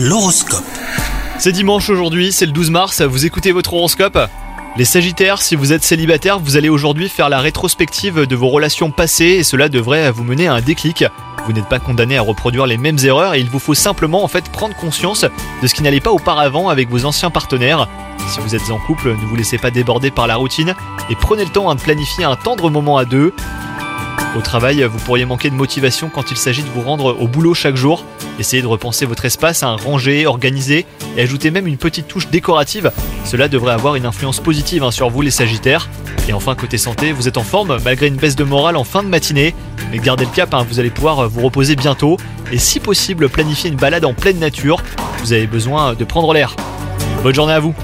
L'horoscope. C'est dimanche aujourd'hui, c'est le 12 mars, vous écoutez votre horoscope? Les Sagittaires, si vous êtes célibataire, vous allez aujourd'hui faire la rétrospective de vos relations passées et cela devrait vous mener à un déclic. Vous n'êtes pas condamné à reproduire les mêmes erreurs et il vous faut simplement en fait prendre conscience de ce qui n'allait pas auparavant avec vos anciens partenaires. Si vous êtes en couple, ne vous laissez pas déborder par la routine et prenez le temps de planifier un tendre moment à deux. Au travail, vous pourriez manquer de motivation quand il s'agit de vous rendre au boulot chaque jour. Essayez de repenser votre espace à un rangé, organisé et ajoutez même une petite touche décorative. Cela devrait avoir une influence positive hein, sur vous les Sagittaires. Et enfin côté santé, vous êtes en forme malgré une baisse de morale en fin de matinée. Mais gardez le cap, hein, vous allez pouvoir vous reposer bientôt. Et si possible, planifier une balade en pleine nature. Vous avez besoin de prendre l'air. Bonne journée à vous